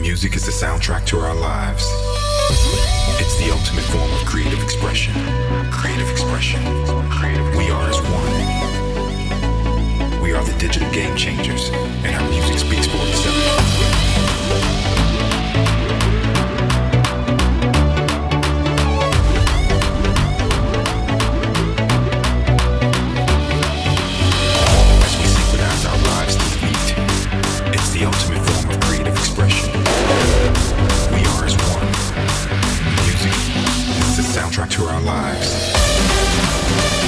Music is the soundtrack to our lives. It's the ultimate form of creative expression. Creative expression. We are as one. We are the digital game changers, and to our lives.